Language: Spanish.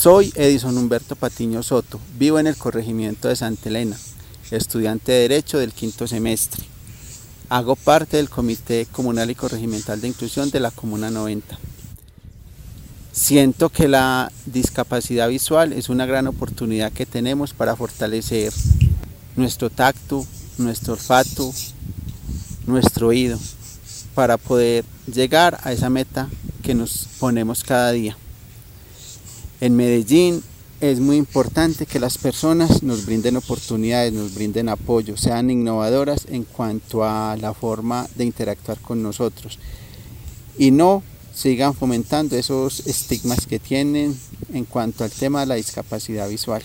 Soy Edison Humberto Patiño Soto, vivo en el corregimiento de Santa Elena, estudiante de Derecho del quinto semestre. Hago parte del Comité Comunal y Corregimental de Inclusión de la Comuna 90. Siento que la discapacidad visual es una gran oportunidad que tenemos para fortalecer nuestro tacto, nuestro olfato, nuestro oído, para poder llegar a esa meta que nos ponemos cada día. En Medellín es muy importante que las personas nos brinden oportunidades, nos brinden apoyo, sean innovadoras en cuanto a la forma de interactuar con nosotros y no sigan fomentando esos estigmas que tienen en cuanto al tema de la discapacidad visual.